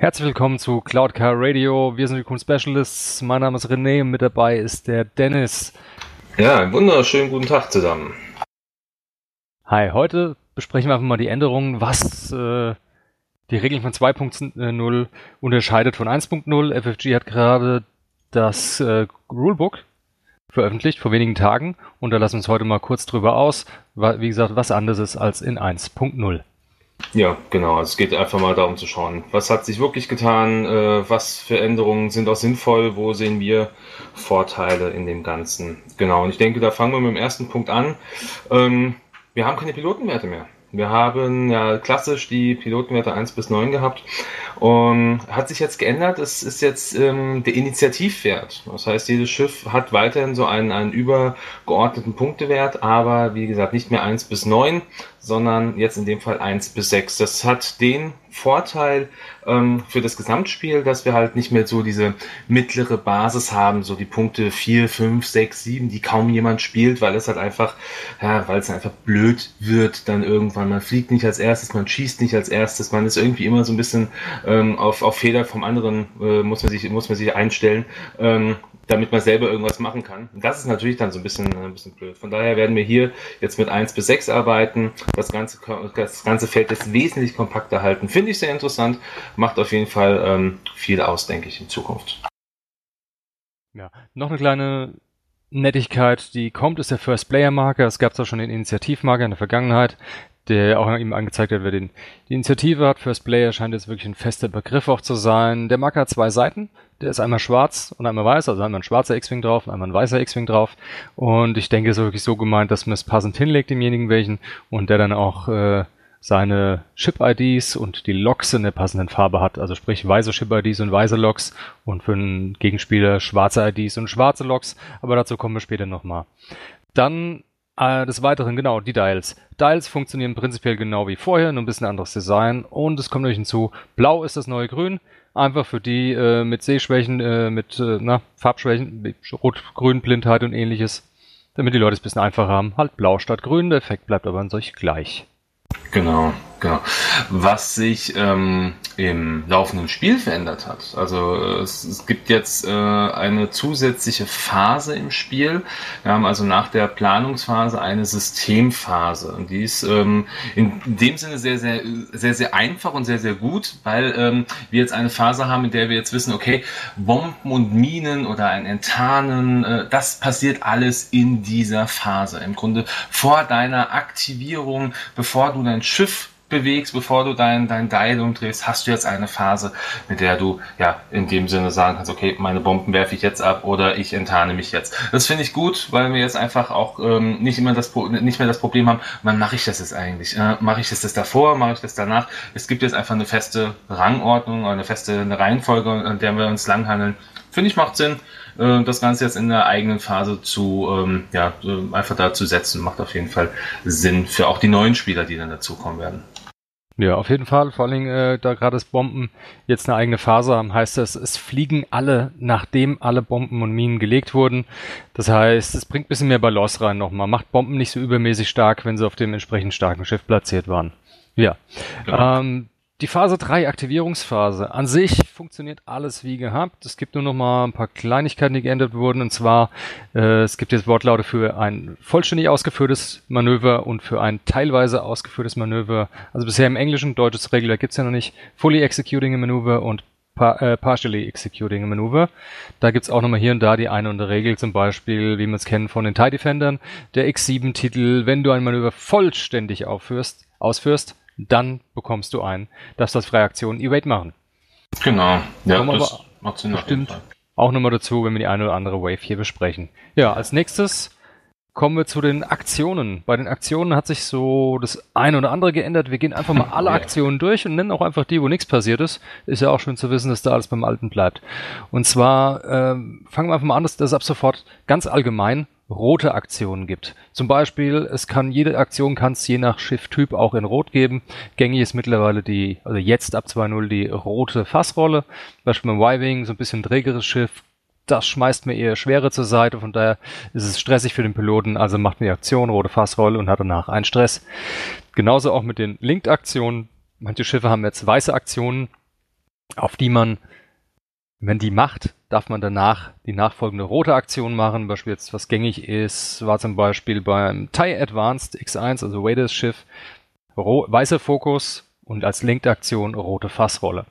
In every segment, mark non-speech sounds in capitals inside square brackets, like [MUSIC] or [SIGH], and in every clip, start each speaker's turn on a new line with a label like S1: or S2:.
S1: Herzlich willkommen zu Cloud Car Radio. Wir sind die Kuhn Specialists. Mein Name ist René und mit dabei ist der Dennis.
S2: Ja, einen wunderschönen guten Tag zusammen.
S1: Hi, heute besprechen wir einfach mal die Änderungen, was äh, die Regeln von 2.0 unterscheidet von 1.0. FFG hat gerade das äh, Rulebook veröffentlicht vor wenigen Tagen und da lassen wir uns heute mal kurz drüber aus, wie gesagt, was anderes ist als in 1.0.
S2: Ja, genau. Also es geht einfach mal darum zu schauen, was hat sich wirklich getan, äh, was für Änderungen sind auch sinnvoll, wo sehen wir Vorteile in dem Ganzen. Genau, und ich denke, da fangen wir mit dem ersten Punkt an. Ähm, wir haben keine Pilotenwerte mehr. Wir haben ja klassisch die Pilotenwerte 1 bis 9 gehabt. Und hat sich jetzt geändert. Es ist jetzt ähm, der Initiativwert. Das heißt, jedes Schiff hat weiterhin so einen, einen übergeordneten Punktewert, aber wie gesagt, nicht mehr 1 bis 9, sondern jetzt in dem Fall 1 bis 6. Das hat den Vorteil ähm, für das Gesamtspiel, dass wir halt nicht mehr so diese mittlere Basis haben, so die Punkte 4, 5, 6, 7, die kaum jemand spielt, weil es halt einfach, ja, weil es einfach blöd wird dann irgendwann. Man fliegt nicht als erstes, man schießt nicht als erstes, man ist irgendwie immer so ein bisschen ähm, auf, auf Fehler vom anderen, äh, muss, man sich, muss man sich einstellen. Ähm, damit man selber irgendwas machen kann. Das ist natürlich dann so ein bisschen, ein bisschen blöd. Von daher werden wir hier jetzt mit 1 bis 6 arbeiten. Das ganze, das ganze Feld ist wesentlich kompakter halten. Finde ich sehr interessant. Macht auf jeden Fall ähm, viel aus, denke ich, in Zukunft.
S1: Ja, noch eine kleine Nettigkeit, die kommt, ist der First Player Marker. Es gab zwar schon den Initiativmarker in der Vergangenheit, der auch ihm angezeigt hat, wer den, die Initiative hat. First Player scheint jetzt wirklich ein fester Begriff auch zu sein. Der Marker hat zwei Seiten. Der ist einmal schwarz und einmal weiß, also einmal ein schwarzer X-Wing drauf und einmal ein weißer X-Wing drauf. Und ich denke, es ist wirklich so gemeint, dass man es passend hinlegt, demjenigen welchen, und der dann auch äh, seine Chip-IDs und die Loks in der passenden Farbe hat. Also sprich weiße Chip-IDs und weiße Loks und für einen Gegenspieler schwarze IDs und schwarze Loks. Aber dazu kommen wir später nochmal. Dann äh, des Weiteren, genau, die Dials. Dials funktionieren prinzipiell genau wie vorher, nur ein bisschen anderes Design. Und es kommt euch hinzu, blau ist das neue Grün. Einfach für die äh, mit Sehschwächen, äh, mit äh, na, Farbschwächen, Rot-Grün-Blindheit und ähnliches. Damit die Leute es ein bisschen einfacher haben. Halt blau statt grün, der Effekt bleibt aber an sich gleich.
S2: Genau, genau. Was sich ähm, im laufenden Spiel verändert hat. Also es, es gibt jetzt äh, eine zusätzliche Phase im Spiel. Wir haben also nach der Planungsphase eine Systemphase. Und die ist ähm, in dem Sinne sehr, sehr, sehr, sehr einfach und sehr, sehr gut, weil ähm, wir jetzt eine Phase haben, in der wir jetzt wissen, okay, Bomben und Minen oder ein Enttarnen, äh, das passiert alles in dieser Phase. Im Grunde vor deiner Aktivierung, bevor du dein Schiff bewegst, bevor du dein, dein Dial umdrehst, hast du jetzt eine Phase, mit der du ja in dem Sinne sagen kannst, okay, meine Bomben werfe ich jetzt ab oder ich enttarne mich jetzt. Das finde ich gut, weil wir jetzt einfach auch ähm, nicht immer das nicht mehr das Problem haben, wann mache ich das jetzt eigentlich? Äh, mache ich das, das davor, mache ich das danach? Es gibt jetzt einfach eine feste Rangordnung, eine feste Reihenfolge, an der wir uns langhandeln. Finde ich macht Sinn äh, das Ganze jetzt in der eigenen Phase zu, ähm, ja, einfach da zu setzen, macht auf jeden Fall Sinn für auch die neuen Spieler, die dann dazukommen werden.
S1: Ja, auf jeden Fall. Vor allen Dingen, äh, da gerade das Bomben jetzt eine eigene Phase haben, heißt das, es fliegen alle, nachdem alle Bomben und Minen gelegt wurden. Das heißt, es bringt ein bisschen mehr Balance rein nochmal. Macht Bomben nicht so übermäßig stark, wenn sie auf dem entsprechend starken Schiff platziert waren. Ja. Genau. Ähm, die Phase 3 Aktivierungsphase. An sich funktioniert alles wie gehabt. Es gibt nur noch mal ein paar Kleinigkeiten, die geändert wurden. Und zwar, äh, es gibt jetzt Wortlaute für ein vollständig ausgeführtes Manöver und für ein teilweise ausgeführtes Manöver. Also bisher im Englischen, deutsches Regular gibt's ja noch nicht. Fully Executing a Maneuver und par äh, Partially Executing a Maneuver. Da gibt's auch nochmal hier und da die eine und andere Regel, zum Beispiel, wie wir es kennen von den TIE Defendern. Der X7-Titel, wenn du ein Manöver vollständig aufführst, ausführst, dann bekommst du ein, dass das freie Aktionen Evade machen.
S2: Genau,
S1: ja, Kommen das macht Sinn. Bestimmt auch nochmal dazu, wenn wir die eine oder andere Wave hier besprechen. Ja, als nächstes kommen wir zu den Aktionen. Bei den Aktionen hat sich so das eine oder andere geändert. Wir gehen einfach mal [LAUGHS] alle Aktionen durch und nennen auch einfach die, wo nichts passiert ist. Ist ja auch schön zu wissen, dass da alles beim Alten bleibt. Und zwar ähm, fangen wir einfach mal an, dass das ab sofort ganz allgemein rote Aktionen gibt. Zum Beispiel, es kann jede Aktion kann es je nach Schifftyp auch in Rot geben. Gängig ist mittlerweile die, also jetzt ab 2.0 die rote Fassrolle. Beispiel beim Y-Wing, so ein bisschen trägeres Schiff. Das schmeißt mir eher Schwere zur Seite, von daher ist es stressig für den Piloten, also macht mir die Aktion rote Fassrolle und hat danach einen Stress. Genauso auch mit den Linked-Aktionen. Manche Schiffe haben jetzt weiße Aktionen, auf die man, wenn die macht, darf man danach die nachfolgende rote Aktion machen. Beispiel jetzt, was gängig ist, war zum Beispiel beim TIE Advanced X1, also Waders Schiff, weißer Fokus und als Linked-Aktion rote Fassrolle.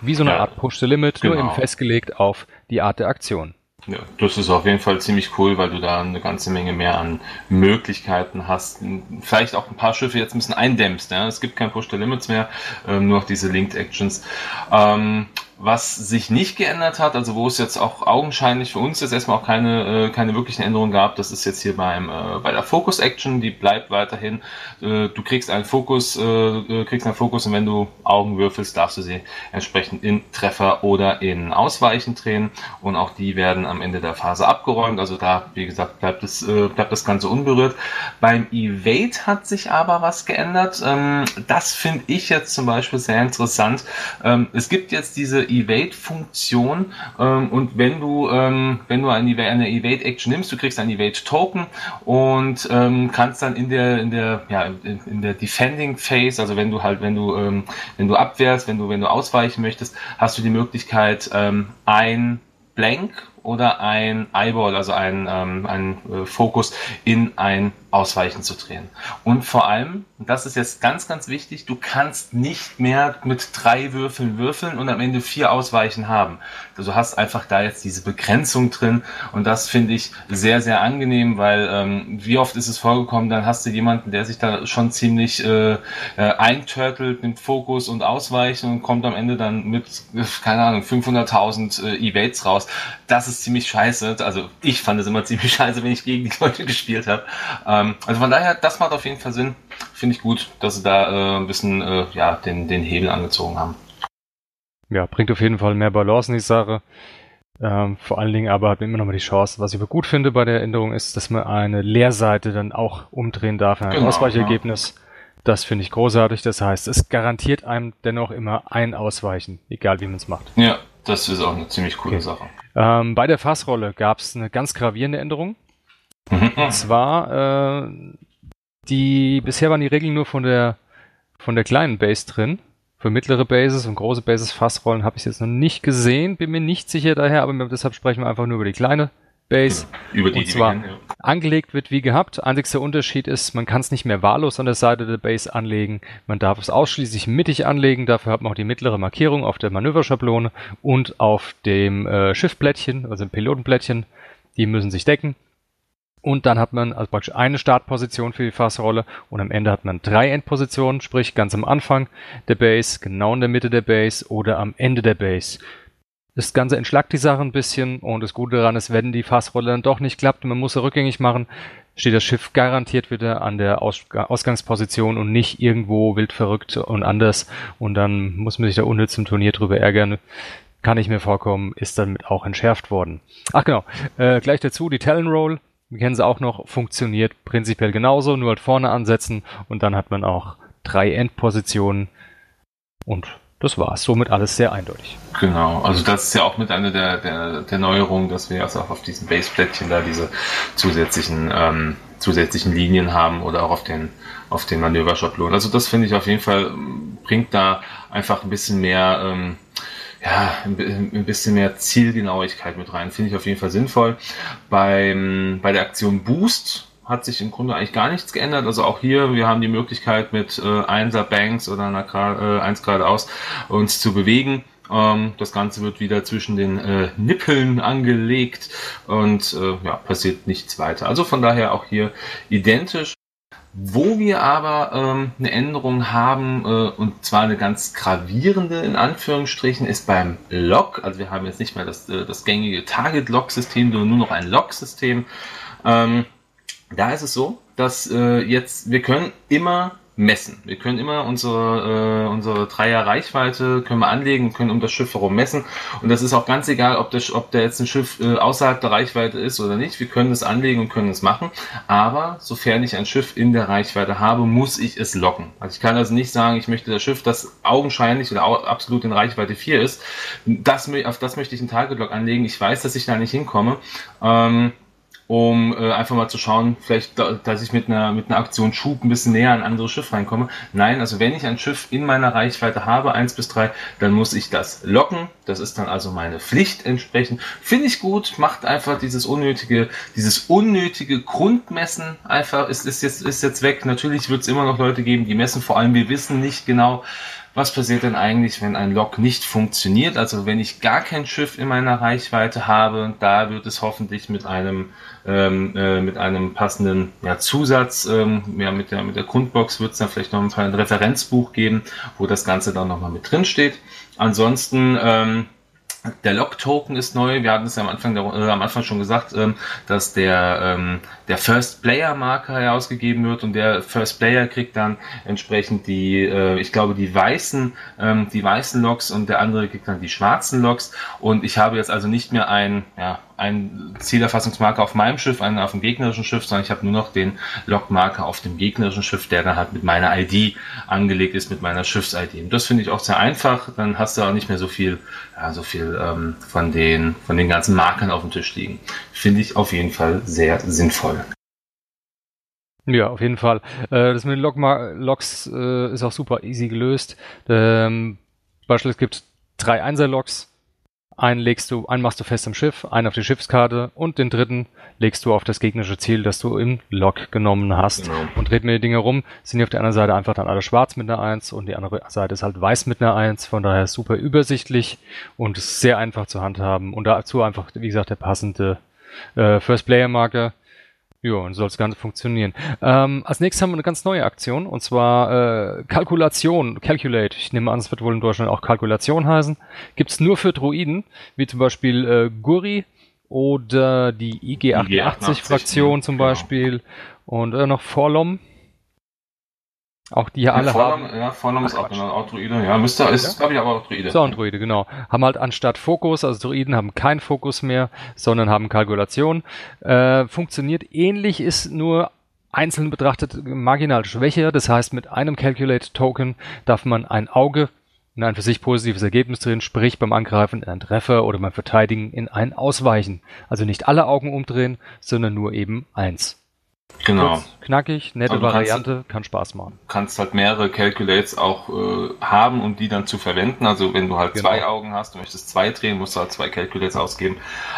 S1: Wie so eine ja, Art Push the Limit, genau. nur eben festgelegt auf die Art der Aktion.
S2: Ja, das ist auf jeden Fall ziemlich cool, weil du da eine ganze Menge mehr an Möglichkeiten hast. Vielleicht auch ein paar Schiffe jetzt ein bisschen eindämmst. Ja? Es gibt kein Push the Limits mehr, ähm, nur noch diese Linked Actions. Ähm, was sich nicht geändert hat, also wo es jetzt auch augenscheinlich für uns jetzt erstmal auch keine, äh, keine wirklichen Änderungen gab, das ist jetzt hier beim, äh, bei der Focus Action, die bleibt weiterhin. Äh, du kriegst einen Fokus, äh, äh, kriegst einen Fokus und wenn du Augen würfelst, darfst du sie entsprechend in Treffer oder in Ausweichen drehen und auch die werden am Ende der Phase abgeräumt. Also da, wie gesagt, bleibt, es, äh, bleibt das Ganze unberührt. Beim Evade hat sich aber was geändert. Ähm, das finde ich jetzt zum Beispiel sehr interessant. Ähm, es gibt jetzt diese Evade-Funktion ähm, und wenn du, ähm, wenn du eine, eine Evade-Action nimmst, du kriegst ein Evade-Token und ähm, kannst dann in der, in der, ja, in, in, der Defending Phase, also wenn du halt, wenn du, ähm, wenn du abwehrst, wenn du, wenn du ausweichen möchtest, hast du die Möglichkeit, ähm, ein Blank oder ein Eyeball, also ein, ähm, ein äh, Fokus in ein Ausweichen zu drehen. Und vor allem, das ist jetzt ganz, ganz wichtig, du kannst nicht mehr mit drei Würfeln würfeln und am Ende vier Ausweichen haben. Also du hast einfach da jetzt diese Begrenzung drin und das finde ich sehr, sehr angenehm, weil ähm, wie oft ist es vorgekommen, dann hast du jemanden, der sich da schon ziemlich äh, äh, einturtelt, nimmt Fokus und Ausweichen und kommt am Ende dann mit, [LAUGHS] keine Ahnung, 500.000 äh, Evades raus. Das ist ziemlich scheiße. Also ich fand es immer [LAUGHS] ziemlich scheiße, wenn ich gegen die Leute gespielt habe. Ähm, also von daher, das macht auf jeden Fall Sinn. Finde ich gut, dass sie da äh, ein bisschen äh, ja, den, den Hebel angezogen haben.
S1: Ja, bringt auf jeden Fall mehr Balance in die Sache. Ähm, vor allen Dingen aber hat man immer noch mal die Chance, was ich aber gut finde bei der Änderung ist, dass man eine Leerseite dann auch umdrehen darf in ein genau, Ausweichergebnis. Ja. Das finde ich großartig. Das heißt, es garantiert einem dennoch immer ein Ausweichen, egal wie man es macht.
S2: Ja, das ist auch eine ziemlich coole okay. Sache.
S1: Ähm, bei der Fassrolle gab es eine ganz gravierende Änderung. Mhm. Und zwar, äh, die, bisher waren die Regeln nur von der, von der kleinen Base drin. Für mittlere Bases und große Bases Fassrollen habe ich jetzt noch nicht gesehen, bin mir nicht sicher daher, aber deshalb sprechen wir einfach nur über die kleine Base. Über die, und zwar die kennen, ja. angelegt wird wie gehabt. Einzigster Unterschied ist, man kann es nicht mehr wahllos an der Seite der Base anlegen. Man darf es ausschließlich mittig anlegen. Dafür hat man auch die mittlere Markierung auf der Manöverschablone und auf dem äh, Schiffblättchen, also dem Pilotenblättchen. Die müssen sich decken. Und dann hat man also praktisch eine Startposition für die Fassrolle und am Ende hat man drei Endpositionen, sprich ganz am Anfang der Base, genau in der Mitte der Base oder am Ende der Base. Das Ganze entschlackt die Sache ein bisschen und das Gute daran ist, wenn die Fassrolle dann doch nicht klappt und man muss sie rückgängig machen, steht das Schiff garantiert wieder an der Aus Ausgangsposition und nicht irgendwo wild verrückt und anders und dann muss man sich da unnütz im Turnier drüber ärgern. Kann ich mir vorkommen, ist damit auch entschärft worden. Ach genau, äh, gleich dazu die Talon Roll. Wir kennen sie auch noch, funktioniert prinzipiell genauso, nur halt vorne ansetzen und dann hat man auch drei Endpositionen und das war's. Somit alles sehr eindeutig.
S2: Genau, also das ist ja auch mit einer der, der, der Neuerungen, dass wir also auch auf diesen Baseplättchen da diese zusätzlichen, ähm, zusätzlichen Linien haben oder auch auf den, auf den Manöverschablonen. Also das finde ich auf jeden Fall, bringt da einfach ein bisschen mehr, ähm, ja, ein bisschen mehr Zielgenauigkeit mit rein. Finde ich auf jeden Fall sinnvoll. Beim, bei der Aktion Boost hat sich im Grunde eigentlich gar nichts geändert. Also auch hier, wir haben die Möglichkeit mit äh, Einser Banks oder einer äh, eins geradeaus uns zu bewegen. Ähm, das Ganze wird wieder zwischen den äh, Nippeln angelegt und äh, ja, passiert nichts weiter. Also von daher auch hier identisch. Wo wir aber ähm, eine Änderung haben, äh, und zwar eine ganz gravierende in Anführungsstrichen, ist beim Log. Also wir haben jetzt nicht mehr das, äh, das gängige Target-Log-System, sondern nur noch ein Log-System. Ähm, da ist es so, dass äh, jetzt wir können immer messen. Wir können immer unsere, äh, unsere Dreier Reichweite können wir anlegen, können um das Schiff herum messen. Und das ist auch ganz egal, ob, das, ob der jetzt ein Schiff äh, außerhalb der Reichweite ist oder nicht. Wir können es anlegen und können es machen. Aber sofern ich ein Schiff in der Reichweite habe, muss ich es locken. Also ich kann also nicht sagen, ich möchte das Schiff, das augenscheinlich oder absolut in Reichweite 4 ist, das, auf das möchte ich einen Target Lock anlegen. Ich weiß, dass ich da nicht hinkomme. Ähm, um äh, einfach mal zu schauen, vielleicht, da, dass ich mit einer, mit einer Aktion Schub ein bisschen näher an ein anderes Schiff reinkomme. Nein, also wenn ich ein Schiff in meiner Reichweite habe, eins bis drei, dann muss ich das locken. Das ist dann also meine Pflicht entsprechend. Finde ich gut, macht einfach dieses unnötige, dieses unnötige Grundmessen einfach, ist, ist, jetzt, ist jetzt weg. Natürlich wird es immer noch Leute geben, die messen, vor allem wir wissen nicht genau, was passiert denn eigentlich, wenn ein Log nicht funktioniert? Also wenn ich gar kein Schiff in meiner Reichweite habe, da wird es hoffentlich mit einem ähm, äh, mit einem passenden ja, Zusatz, ähm, ja, mit der mit der Grundbox wird es dann vielleicht noch ein Referenzbuch geben, wo das Ganze dann nochmal mit drin steht. Ansonsten ähm, der Log-Token ist neu. Wir hatten es ja am Anfang, der, äh, am Anfang schon gesagt, ähm, dass der, ähm, der First-Player-Marker herausgegeben wird und der First Player kriegt dann entsprechend die, äh, ich glaube, die weißen, ähm, die weißen Logs und der andere kriegt dann die schwarzen Logs. Und ich habe jetzt also nicht mehr ein, ja, ein Zielerfassungsmarker auf meinem Schiff, einen auf dem gegnerischen Schiff, sondern ich habe nur noch den Logmarker auf dem gegnerischen Schiff, der dann halt mit meiner ID angelegt ist, mit meiner Schiffs-ID. Und das finde ich auch sehr einfach. Dann hast du auch nicht mehr so viel, ja, so viel ähm, von den von den ganzen Markern auf dem Tisch liegen. Finde ich auf jeden Fall sehr sinnvoll.
S1: Ja, auf jeden Fall. Äh, das mit den Log Logs äh, ist auch super easy gelöst. Ähm, Beispiel, es gibt drei Einser-Logs einen legst du, einen machst du fest im Schiff, einen auf die Schiffskarte und den dritten legst du auf das gegnerische Ziel, das du im Log genommen hast. Genau. Und dreht mir die Dinge rum, sind die auf der anderen Seite einfach dann alle schwarz mit einer 1 und die andere Seite ist halt weiß mit einer 1. Von daher super übersichtlich und sehr einfach zu handhaben. Und dazu einfach, wie gesagt, der passende äh, First Player Marker ja, und soll das Ganze funktionieren. Ähm, als nächstes haben wir eine ganz neue Aktion und zwar äh, Kalkulation, Calculate. Ich nehme an, es wird wohl in Deutschland auch Kalkulation heißen. Gibt's nur für Droiden, wie zum Beispiel äh, Guri oder die IG-88-Fraktion IG zum genau. Beispiel und äh, noch Forlom. Auch die hier alle
S2: Vornamen, haben. Ja, Vornamen ist auch genau, auch Druide. Ja, müsste, ist, glaube ich, aber auch Druide.
S1: So, ein Druide, genau. Haben halt anstatt Fokus, also Druiden haben keinen Fokus mehr, sondern haben Kalkulation. Äh, funktioniert ähnlich, ist nur einzeln betrachtet marginal schwächer. Das heißt, mit einem Calculate-Token darf man ein Auge in ein für sich positives Ergebnis drin, sprich beim Angreifen in einen Treffer oder beim Verteidigen in ein Ausweichen. Also nicht alle Augen umdrehen, sondern nur eben eins.
S2: Genau.
S1: Kurz, knackig, nette Variante, kannst, kann Spaß machen.
S2: Kannst halt mehrere Calculates auch äh, haben, um die dann zu verwenden. Also wenn du halt genau. zwei Augen hast, du möchtest zwei drehen, musst du halt zwei Calculates ausgeben.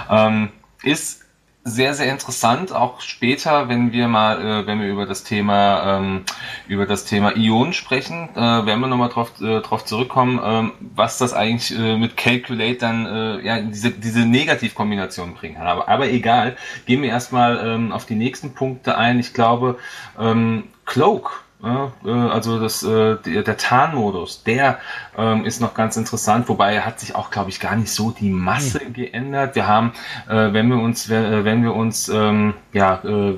S2: Ähm, ist sehr, sehr interessant, auch später, wenn wir mal, äh, wenn wir über das Thema, ähm, über das Thema Ionen sprechen, äh, werden wir nochmal drauf, äh, drauf zurückkommen, ähm, was das eigentlich äh, mit Calculate dann, äh, ja, diese, diese Negativkombination bringen kann. Aber, aber egal, gehen wir erstmal ähm, auf die nächsten Punkte ein. Ich glaube, ähm, Cloak also das, äh, der, Tarnmodus, der ähm, ist noch ganz interessant, wobei hat sich auch, glaube ich, gar nicht so die Masse mhm. geändert. Wir haben, äh, wenn wir uns, wenn wir uns, ähm, ja, äh,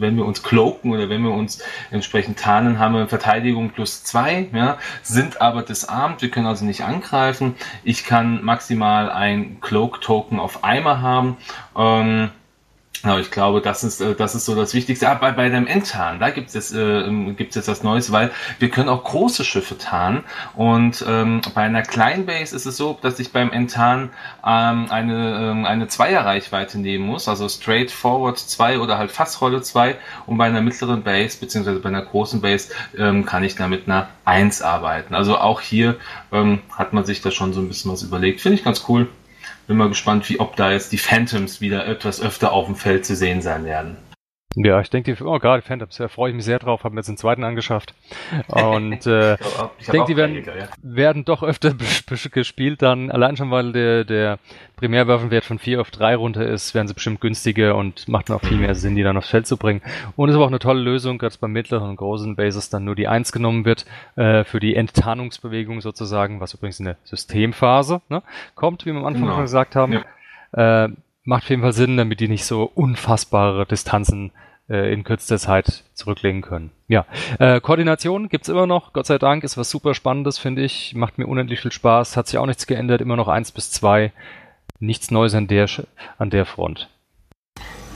S2: wenn wir uns cloaken oder wenn wir uns entsprechend tarnen, haben wir Verteidigung plus zwei, ja, sind aber disarmed. Wir können also nicht angreifen. Ich kann maximal ein Cloak-Token auf einmal haben. Ähm, Genau, ich glaube, das ist, äh, das ist so das Wichtigste. Ah, bei, bei dem Endtarn, da gibt es, äh, gibt's jetzt was Neues, weil wir können auch große Schiffe tarnen. Und ähm, bei einer kleinen Base ist es so, dass ich beim Enttarn ähm, eine, ähm, eine Zweierreichweite nehmen muss, also Straight Forward 2 oder halt Fassrolle 2. Und bei einer mittleren Base, beziehungsweise bei einer großen Base, ähm, kann ich da mit einer 1 arbeiten. Also auch hier ähm, hat man sich da schon so ein bisschen was überlegt. Finde ich ganz cool. Bin mal gespannt, wie ob da jetzt die Phantoms wieder etwas öfter auf dem Feld zu sehen sein werden.
S1: Ja, ich denke, die, oh, gerade Phantoms, da freue ich mich sehr drauf, habe mir jetzt den zweiten angeschafft. Und äh, [LAUGHS] ich, denke, die werden, Jäger, ja. werden doch öfter [LAUGHS] gespielt dann, allein schon, weil der, der Primärwaffenwert von 4 auf 3 runter ist, werden sie bestimmt günstiger und macht noch viel mehr Sinn, die dann aufs Feld zu bringen. Und es ist aber auch eine tolle Lösung, dass bei mittleren und großen Bases dann nur die 1 genommen wird, äh, für die Enttarnungsbewegung sozusagen, was übrigens in der Systemphase ne, kommt, wie wir am Anfang genau. schon gesagt haben. Ja. Äh, macht auf jeden Fall Sinn, damit die nicht so unfassbare Distanzen äh, in kürzester Zeit zurücklegen können. Ja, äh, Koordination gibt's immer noch, Gott sei Dank, ist was super Spannendes, finde ich. Macht mir unendlich viel Spaß, hat sich auch nichts geändert, immer noch eins bis zwei. Nichts Neues an der, an der Front.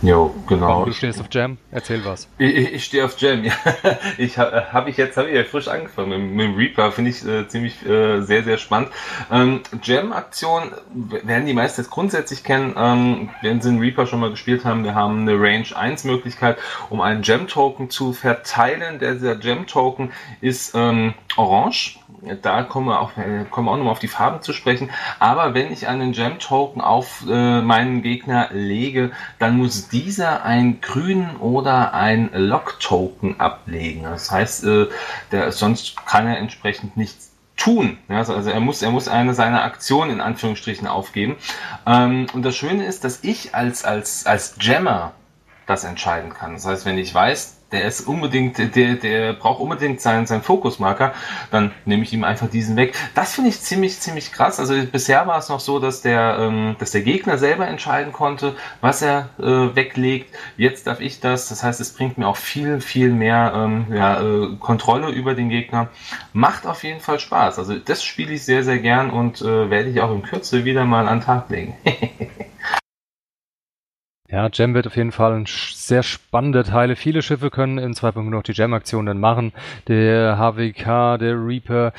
S2: Jo, genau.
S1: Du stehst auf Jam, erzähl was.
S2: Ich, ich stehe auf Jam, ja. [LAUGHS] Ich habe hab ich jetzt hab ich ja frisch angefangen mit, mit dem Reaper, finde ich äh, ziemlich äh, sehr, sehr spannend. Ähm, Jam-Aktion werden die meisten jetzt grundsätzlich kennen, ähm, wenn sie einen Reaper schon mal gespielt haben. Wir haben eine Range 1 Möglichkeit, um einen Gem-Token zu verteilen. Der, dieser Gem-Token ist ähm, orange da kommen wir auch, äh, kommen auch nochmal auf die Farben zu sprechen. Aber wenn ich einen Gem-Token auf äh, meinen Gegner lege, dann muss dieser ein grün oder ein Lock-Token ablegen. Das heißt, äh, der, sonst kann er entsprechend nichts tun. Ja, also er muss, er muss eine seiner Aktionen in Anführungsstrichen aufgeben. Ähm, und das Schöne ist, dass ich als, als, als Jammer das entscheiden kann. Das heißt, wenn ich weiß, der ist unbedingt, der, der braucht unbedingt seinen, seinen Fokusmarker, dann nehme ich ihm einfach diesen weg. Das finde ich ziemlich, ziemlich krass. Also bisher war es noch so, dass der, ähm, dass der Gegner selber entscheiden konnte, was er äh, weglegt. Jetzt darf ich das. Das heißt, es bringt mir auch viel, viel mehr ähm, ja, äh, Kontrolle über den Gegner. Macht auf jeden Fall Spaß. Also das spiele ich sehr, sehr gern und äh, werde ich auch in Kürze wieder mal an den Tag legen. [LAUGHS]
S1: Ja, Jam wird auf jeden Fall ein sehr spannender Teile. Viele Schiffe können in 2.0 noch die Jam-Aktion dann machen. Der HWK, der Reaper,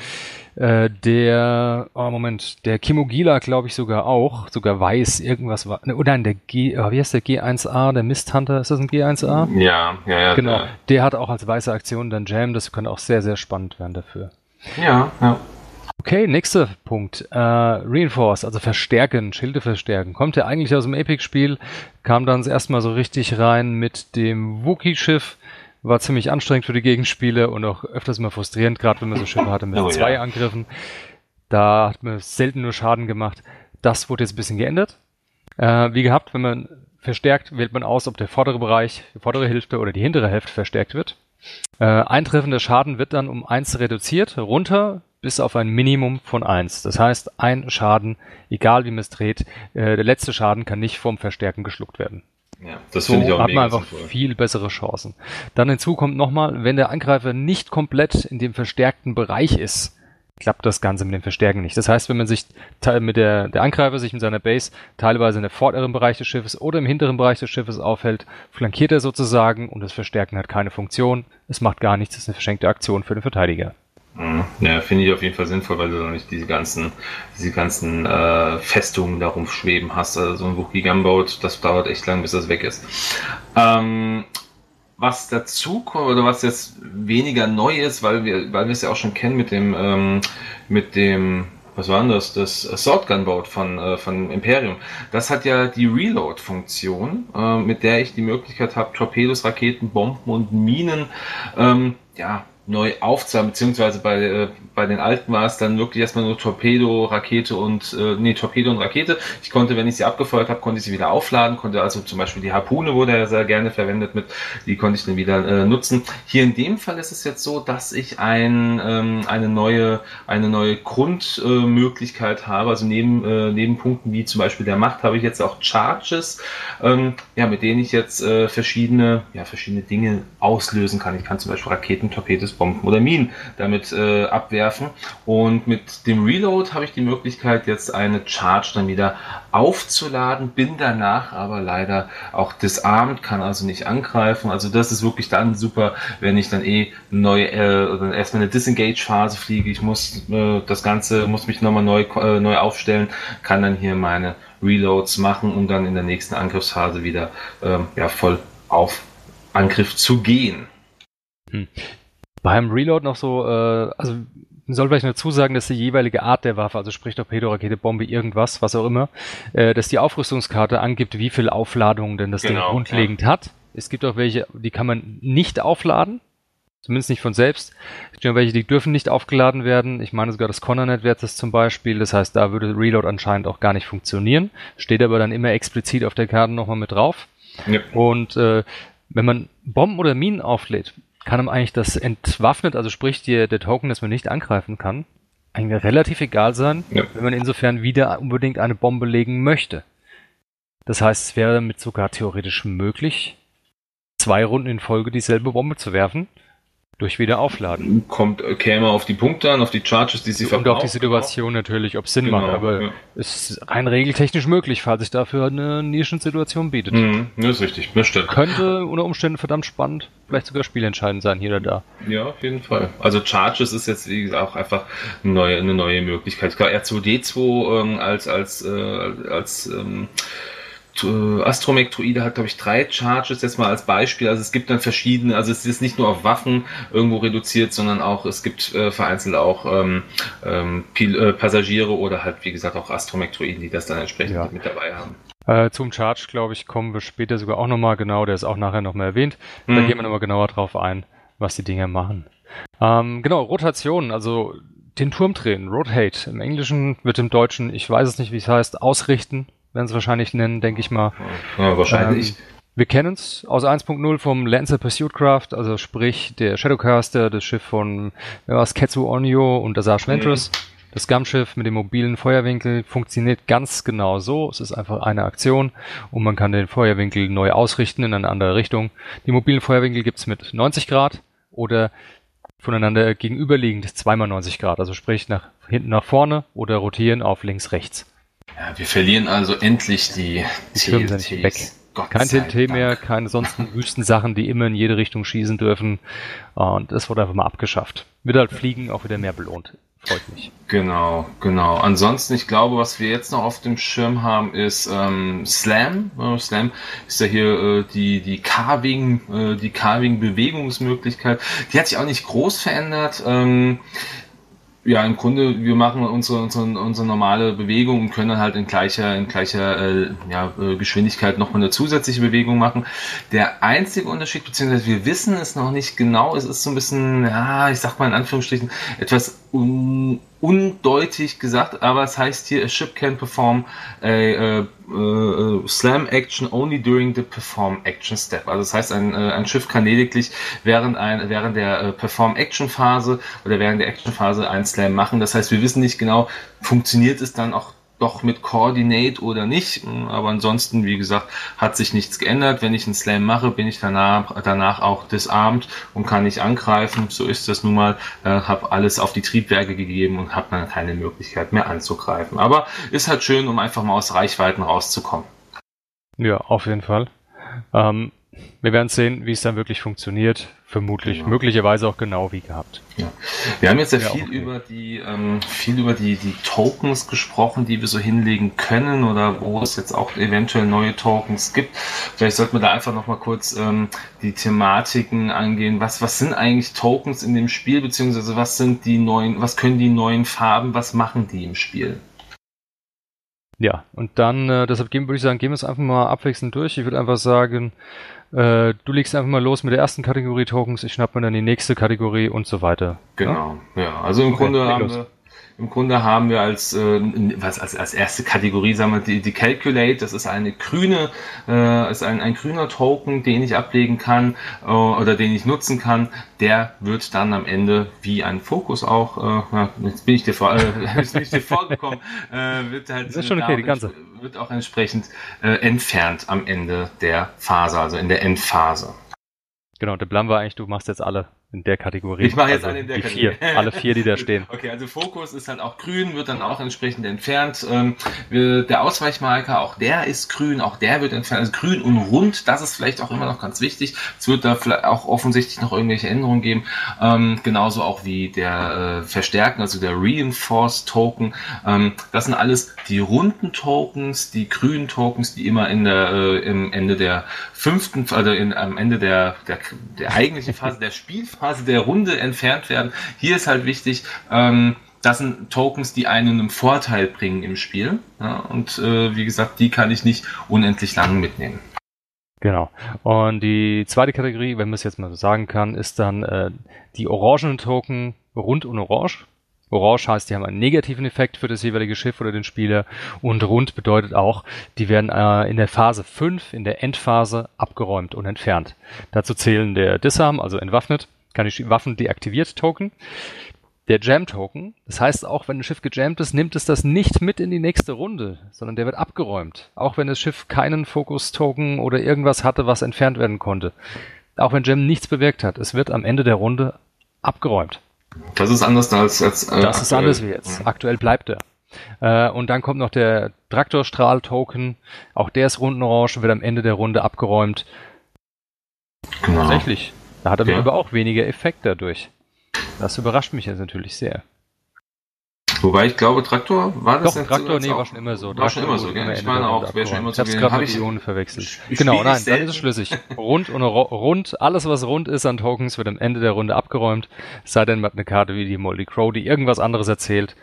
S1: äh, der, oh Moment, der Kimogila glaube ich sogar auch, sogar weiß irgendwas war. Ne, oder nein, der G, oh, wie heißt der G1A, der Misthunter, ist das ein G1A?
S2: Ja, ja, ja.
S1: Genau, der, der hat auch als weiße Aktion dann Jam, das könnte auch sehr, sehr spannend werden dafür.
S2: Ja, ja.
S1: Okay, nächster Punkt. Äh, Reinforce, also verstärken, Schilde verstärken. Kommt ja eigentlich aus dem Epic-Spiel, kam dann erstmal so richtig rein mit dem Wookie-Schiff. War ziemlich anstrengend für die Gegenspiele und auch öfters mal frustrierend, gerade wenn man so Schiffe hatte mit oh, zwei ja. Angriffen. Da hat man selten nur Schaden gemacht. Das wurde jetzt ein bisschen geändert. Äh, wie gehabt, wenn man verstärkt, wählt man aus, ob der vordere Bereich, die vordere Hälfte oder die hintere Hälfte verstärkt wird. Äh, eintreffender Schaden wird dann um eins reduziert, runter bis auf ein Minimum von 1. Das heißt, ein Schaden, egal wie man es dreht, äh, der letzte Schaden kann nicht vom Verstärken geschluckt werden.
S2: Ja, das so finde ich auch
S1: hat man einfach sinnvoll. viel bessere Chancen. Dann hinzu kommt nochmal, wenn der Angreifer nicht komplett in dem verstärkten Bereich ist, klappt das Ganze mit dem Verstärken nicht. Das heißt, wenn man sich mit der, der Angreifer sich mit seiner Base teilweise in der vorderen Bereich des Schiffes oder im hinteren Bereich des Schiffes aufhält, flankiert er sozusagen und das Verstärken hat keine Funktion. Es macht gar nichts, es ist eine verschenkte Aktion für den Verteidiger.
S2: Mhm. Ja, finde ich auf jeden Fall sinnvoll, weil du dann nicht diese ganzen, diese ganzen äh, Festungen darum schweben hast. Also so ein Wookie Gunboat, das dauert echt lang, bis das weg ist. Ähm, was dazu kommt oder was jetzt weniger neu ist, weil wir, weil wir es ja auch schon kennen mit dem, ähm, mit dem, was war denn das? Das Sword Gunboat von, äh, von Imperium. Das hat ja die Reload-Funktion, äh, mit der ich die Möglichkeit habe, Torpedos, Raketen, Bomben und Minen, ähm, ja, neu aufzusammeln, beziehungsweise bei, äh, bei den alten war es dann wirklich erstmal nur Torpedo, Rakete und, äh, nee, Torpedo und Rakete. Ich konnte, wenn ich sie abgefeuert habe, konnte ich sie wieder aufladen, konnte also zum Beispiel die Harpune wurde ja sehr gerne verwendet mit, die konnte ich dann wieder äh, nutzen. Hier in dem Fall ist es jetzt so, dass ich ein, ähm, eine neue, eine neue Grundmöglichkeit äh, habe, also neben, äh, neben Punkten wie zum Beispiel der Macht habe ich jetzt auch Charges, ähm, ja, mit denen ich jetzt äh, verschiedene, ja, verschiedene Dinge auslösen kann. Ich kann zum Beispiel Raketen, Torpedos, Bomben oder Minen damit äh, abwerfen. Und mit dem Reload habe ich die Möglichkeit, jetzt eine Charge dann wieder aufzuladen, bin danach aber leider auch disarmed, kann also nicht angreifen. Also das ist wirklich dann super, wenn ich dann eh neu äh, erstmal eine Disengage-Phase fliege. Ich muss äh, das Ganze, muss mich nochmal neu, äh, neu aufstellen, kann dann hier meine Reloads machen, um dann in der nächsten Angriffsphase wieder ähm, ja, voll auf Angriff zu gehen.
S1: Beim Reload noch so, äh, also man soll vielleicht dazu sagen, dass die jeweilige Art der Waffe, also sprich Torpedo, Rakete, Bombe, irgendwas, was auch immer, äh, dass die Aufrüstungskarte angibt, wie viel Aufladungen denn das genau, Ding grundlegend ja. hat. Es gibt auch welche, die kann man nicht aufladen, zumindest nicht von selbst. Es gibt auch welche, die dürfen nicht aufgeladen werden. Ich meine sogar das Connernet wäre das zum Beispiel. Das heißt, da würde Reload anscheinend auch gar nicht funktionieren. Steht aber dann immer explizit auf der Karte nochmal mit drauf. Ja. Und äh, wenn man Bomben oder Minen auflädt, kann ihm eigentlich das entwaffnet, also sprich die, der Token, dass man nicht angreifen kann, eigentlich relativ egal sein, ja. wenn man insofern wieder unbedingt eine Bombe legen möchte. Das heißt, es wäre damit sogar theoretisch möglich, zwei Runden in Folge dieselbe Bombe zu werfen. Durch Wiederaufladen.
S2: Kommt, käme auf die Punkte an, auf die Charges, die sie
S1: verbrauchen. Und auf die Situation genau. natürlich, ob es Sinn genau, macht. Aber ja. es ist rein regeltechnisch möglich, falls sich dafür eine Nischensituation bietet.
S2: Mhm, das ist richtig, das stimmt.
S1: Könnte unter Umständen verdammt spannend, vielleicht sogar spielentscheidend sein, hier oder da.
S2: Ja, auf jeden Fall. Also Charges ist jetzt, auch einfach eine neue, eine neue Möglichkeit. Ich glaube, R2D2 ähm, als, als, äh, als ähm, äh, Astromech-Druide hat, glaube ich, drei Charges jetzt mal als Beispiel. Also es gibt dann verschiedene, also es ist nicht nur auf Waffen irgendwo reduziert, sondern auch, es gibt äh, vereinzelt auch ähm, ähm, Pil äh, Passagiere oder halt, wie gesagt, auch Astromech-Druiden, die das dann entsprechend ja. mit dabei haben.
S1: Äh, zum Charge, glaube ich, kommen wir später sogar auch nochmal genau, der ist auch nachher nochmal erwähnt. Mhm. Da gehen wir nochmal genauer drauf ein, was die Dinger machen. Ähm, genau, Rotation, also den Turm drehen, Rotate. Im Englischen wird im Deutschen, ich weiß es nicht, wie es heißt, ausrichten, werden sie wahrscheinlich nennen, denke ich mal.
S2: Ja, wahrscheinlich. Ähm,
S1: wir kennen es aus 1.0 vom Lancer Pursuit Craft, also sprich der Shadowcaster, das Schiff von wer war's, Ketsu Onyo und Asajj Ventress. Mhm. Das Gunship mit dem mobilen Feuerwinkel funktioniert ganz genau so. Es ist einfach eine Aktion und man kann den Feuerwinkel neu ausrichten in eine andere Richtung. Die mobilen Feuerwinkel gibt's mit 90 Grad oder voneinander gegenüberliegend zweimal 90 Grad, also sprich nach hinten nach vorne oder rotieren auf links rechts.
S2: Ja, wir verlieren also endlich die,
S1: die Türme sind weg. Gott Kein TNT mehr, keine sonstigen [LAUGHS] Wüstensachen, die immer in jede Richtung schießen dürfen. Und das wurde einfach mal abgeschafft. Wird halt Fliegen auch wieder mehr belohnt. Freut mich.
S2: Genau, genau. Ansonsten, ich glaube, was wir jetzt noch auf dem Schirm haben, ist ähm, Slam. Äh, Slam ist ja hier äh, die, die Carving, äh, die Carving-Bewegungsmöglichkeit. Die hat sich auch nicht groß verändert. Ähm, ja, im Grunde, wir machen unsere, unsere, unsere normale Bewegung und können dann halt in gleicher, in gleicher äh, ja, äh, Geschwindigkeit nochmal eine zusätzliche Bewegung machen. Der einzige Unterschied, beziehungsweise wir wissen es noch nicht genau, es ist so ein bisschen, ja, ich sag mal in Anführungsstrichen, etwas un undeutig gesagt, aber es heißt hier, a ship can perform a, a, a, slam action only during the perform action step. Also das heißt, ein, äh, ein Schiff kann lediglich während, ein, während der äh, perform action Phase oder während der action Phase ein Slam machen. Das heißt, wir wissen nicht genau, funktioniert es dann auch doch mit Coordinate oder nicht. Aber ansonsten, wie gesagt, hat sich nichts geändert. Wenn ich einen Slam mache, bin ich danach, danach auch disarmed und kann nicht angreifen. So ist das nun mal. Äh, habe alles auf die Triebwerke gegeben und habe dann keine Möglichkeit mehr anzugreifen. Aber ist halt schön, um einfach mal aus Reichweiten rauszukommen.
S1: Ja, auf jeden Fall. Ähm, wir werden sehen, wie es dann wirklich funktioniert. Vermutlich, genau. möglicherweise auch genau wie gehabt.
S2: Ja. Wir haben jetzt ja, ja viel okay. über die ähm, viel über die, die Tokens gesprochen, die wir so hinlegen können oder wo es jetzt auch eventuell neue Tokens gibt. Vielleicht sollten wir da einfach noch mal kurz ähm, die Thematiken angehen. Was, was sind eigentlich Tokens in dem Spiel, beziehungsweise was sind die neuen, was können die neuen Farben, was machen die im Spiel?
S1: Ja, und dann, äh, deshalb gehen, würde ich sagen, gehen wir es einfach mal abwechselnd durch. Ich würde einfach sagen, äh, du legst einfach mal los mit der ersten Kategorie Tokens, ich schnapp mir dann die nächste Kategorie und so weiter.
S2: Genau, ja. ja. Also im okay, Grunde haben wir im Grunde haben wir als, äh, was, als, als erste Kategorie, sagen wir, die, die Calculate, das ist eine grüne, äh, ist ein, ein grüner Token, den ich ablegen kann äh, oder den ich nutzen kann. Der wird dann am Ende wie ein Fokus auch, äh, jetzt bin ich dir, vor, [LAUGHS] äh, jetzt bin ich dir vorgekommen, äh, wird halt
S1: das ist schon okay, die ganze.
S2: wird auch entsprechend äh, entfernt am Ende der Phase, also in der Endphase.
S1: Genau, der Plan war eigentlich, du machst jetzt alle in der Kategorie.
S2: Ich mache jetzt also alle in der
S1: die Kategorie. Vier, [LAUGHS] alle vier, die da stehen. [LAUGHS]
S2: Okay, also Fokus ist halt auch grün, wird dann auch entsprechend entfernt. Ähm, der Ausweichmarker, auch der ist grün, auch der wird entfernt. Also grün und rund, das ist vielleicht auch immer noch ganz wichtig. Es wird da vielleicht auch offensichtlich noch irgendwelche Änderungen geben. Ähm, genauso auch wie der äh, Verstärken, also der Reinforced Token. Ähm, das sind alles die runden Tokens, die grünen Tokens, die immer in der, äh, im Ende der fünften, also in, am Ende der, der, der eigentlichen Phase [LAUGHS] der Spielphase der Runde entfernt werden. Hier ist halt wichtig, ähm, das sind Tokens, die einen einen Vorteil bringen im Spiel. Ja, und äh, wie gesagt, die kann ich nicht unendlich lang mitnehmen.
S1: Genau. Und die zweite Kategorie, wenn man es jetzt mal so sagen kann, ist dann äh, die orangenen Token rund und orange. Orange heißt, die haben einen negativen Effekt für das jeweilige Schiff oder den Spieler und rund bedeutet auch, die werden äh, in der Phase 5, in der Endphase, abgeräumt und entfernt. Dazu zählen der Disarm, also entwaffnet, kann ich Waffen deaktiviert Token, der Jam-Token. Das heißt, auch wenn ein Schiff gejammt ist, nimmt es das nicht mit in die nächste Runde, sondern der wird abgeräumt. Auch wenn das Schiff keinen Fokus-Token oder irgendwas hatte, was entfernt werden konnte. auch wenn Gem nichts bewirkt hat, es wird am Ende der Runde abgeräumt.
S2: Das ist anders als, als
S1: äh, Das ist anders wie jetzt. Ja. Aktuell bleibt er. Äh, und dann kommt noch der Traktorstrahl-Token. Auch der ist rundenorange, wird am Ende der Runde abgeräumt. Genau. Tatsächlich. Da hat er ja. aber auch weniger Effekt dadurch. Das überrascht mich jetzt natürlich sehr.
S2: Wobei ich glaube, Traktor war das
S1: Doch, Traktor, nee, war schon immer so.
S2: War Traktor schon immer so, gell? Ich meine auch, wäre schon immer so.
S1: Ich hab's gerade mit Ionen verwechselt. Genau, nein, dann ist es schlüssig. Rund und rund, alles was rund ist an Tokens wird am Ende der Runde abgeräumt. sei denn, man hat eine Karte wie die Moldy Crow, die irgendwas anderes erzählt.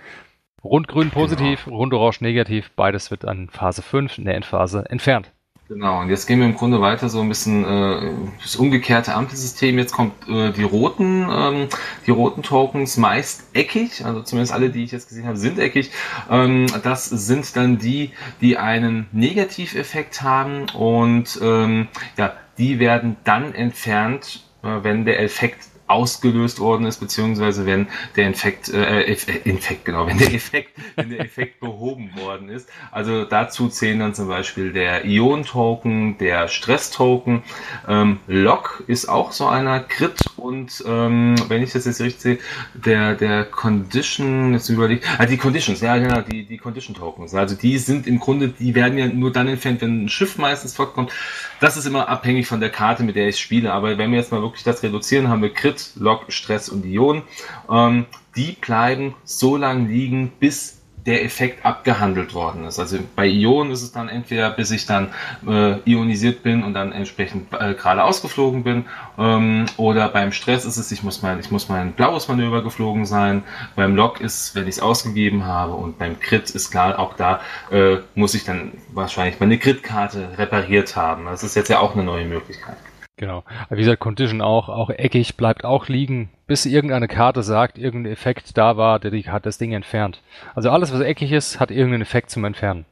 S1: Rundgrün positiv, genau. rund orange negativ, beides wird an Phase 5 in der Endphase entfernt.
S2: Genau, und jetzt gehen wir im Grunde weiter so ein bisschen äh, das umgekehrte Ampelsystem. Jetzt kommt äh, die roten, ähm, die roten Tokens meist eckig, also zumindest alle, die ich jetzt gesehen habe, sind eckig. Ähm, das sind dann die, die einen Negativeffekt haben und ähm, ja, die werden dann entfernt, äh, wenn der Effekt ausgelöst worden ist, beziehungsweise wenn der Infekt, äh, äh, Infekt, genau, wenn der [LAUGHS] Effekt, wenn der Effekt behoben worden ist. Also dazu zählen dann zum Beispiel der Ion-Token, der Stress-Token. Ähm, Lock ist auch so einer Crit und ähm, wenn ich das jetzt richtig sehe, der, der Condition, jetzt überlegt, ah, die Conditions, ja genau, die, die Condition-Tokens. Also die sind im Grunde, die werden ja nur dann entfernt, wenn ein Schiff meistens fortkommt. Das ist immer abhängig von der Karte, mit der ich spiele. Aber wenn wir jetzt mal wirklich das reduzieren, haben wir Crit, Log, Stress und Ionen. Ähm, die bleiben so lange liegen, bis der Effekt abgehandelt worden ist. Also bei Ionen ist es dann entweder, bis ich dann äh, ionisiert bin und dann entsprechend äh, gerade ausgeflogen bin, ähm, oder beim Stress ist es, ich muss mein, ich muss mein blaues Manöver geflogen sein. Beim Lock ist, wenn ich es ausgegeben habe und beim Crit ist klar, auch da äh, muss ich dann wahrscheinlich meine Crit-Karte repariert haben. Das ist jetzt ja auch eine neue Möglichkeit.
S1: Genau. Wie gesagt, Condition auch, auch eckig, bleibt auch liegen, bis irgendeine Karte sagt, irgendein Effekt da war, der die, hat das Ding entfernt. Also alles, was eckig ist, hat irgendeinen Effekt zum Entfernen.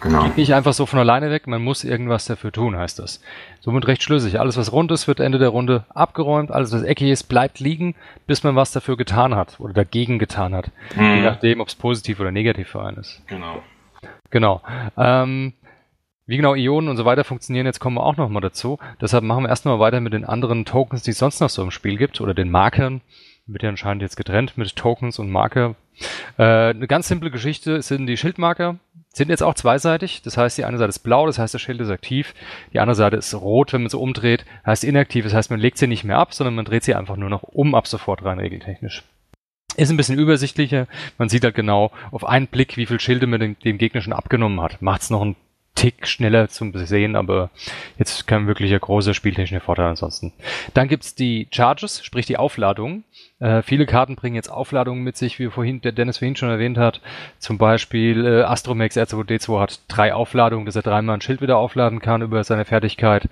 S1: Genau. Geht nicht einfach so von alleine weg, man muss irgendwas dafür tun, heißt das. Somit recht schlüssig. Alles, was rund ist, wird Ende der Runde abgeräumt. Alles, was eckig ist, bleibt liegen, bis man was dafür getan hat oder dagegen getan hat. Mhm. Je nachdem, ob es positiv oder negativ für einen ist.
S2: Genau.
S1: Genau. Ähm, wie genau Ionen und so weiter funktionieren, jetzt kommen wir auch nochmal dazu. Deshalb machen wir erstmal weiter mit den anderen Tokens, die es sonst noch so im Spiel gibt, oder den Markern. Wird ja anscheinend jetzt getrennt mit Tokens und Marker. Äh, eine ganz simple Geschichte sind die Schildmarker. Sind jetzt auch zweiseitig. Das heißt, die eine Seite ist blau, das heißt, das Schild ist aktiv. Die andere Seite ist rot, wenn man sie umdreht. Heißt inaktiv, das heißt, man legt sie nicht mehr ab, sondern man dreht sie einfach nur noch um ab sofort rein regeltechnisch. Ist ein bisschen übersichtlicher. Man sieht halt genau auf einen Blick, wie viel Schilde man dem, dem Gegner schon abgenommen hat. Macht es noch ein Tick schneller zum Sehen, aber jetzt kein wirklicher großer spieltechnischer Vorteil ansonsten. Dann gibt's die Charges, sprich die Aufladung. Äh, viele Karten bringen jetzt Aufladungen mit sich, wie vorhin der Dennis vorhin schon erwähnt hat. Zum Beispiel äh, Astromex R2D2 hat drei Aufladungen, dass er dreimal ein Schild wieder aufladen kann über seine Fertigkeit.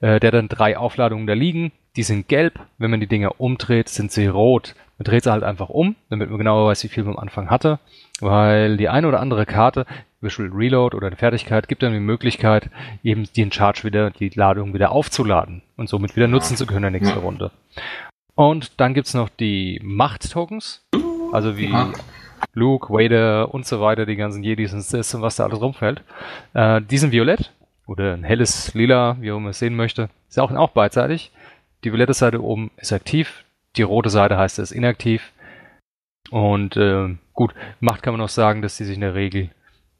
S1: Äh, der dann drei Aufladungen da liegen. Die sind gelb. Wenn man die Dinger umdreht, sind sie rot. Man dreht sie halt einfach um, damit man genauer weiß, wie viel man am Anfang hatte. Weil die eine oder andere Karte Visual Reload oder eine Fertigkeit gibt dann die Möglichkeit, eben den Charge wieder, die Ladung wieder aufzuladen und somit wieder nutzen zu können in der nächsten Runde. Und dann gibt's noch die Macht-Tokens, also wie Luke, Vader und so weiter, die ganzen Jedis und Sith und was da alles rumfällt. Äh, die sind violett oder ein helles Lila, wie auch man es sehen möchte. Ist auch, auch beidseitig. Die violette Seite oben ist aktiv, die rote Seite heißt es inaktiv. Und äh, gut, Macht kann man noch sagen, dass die sich in der Regel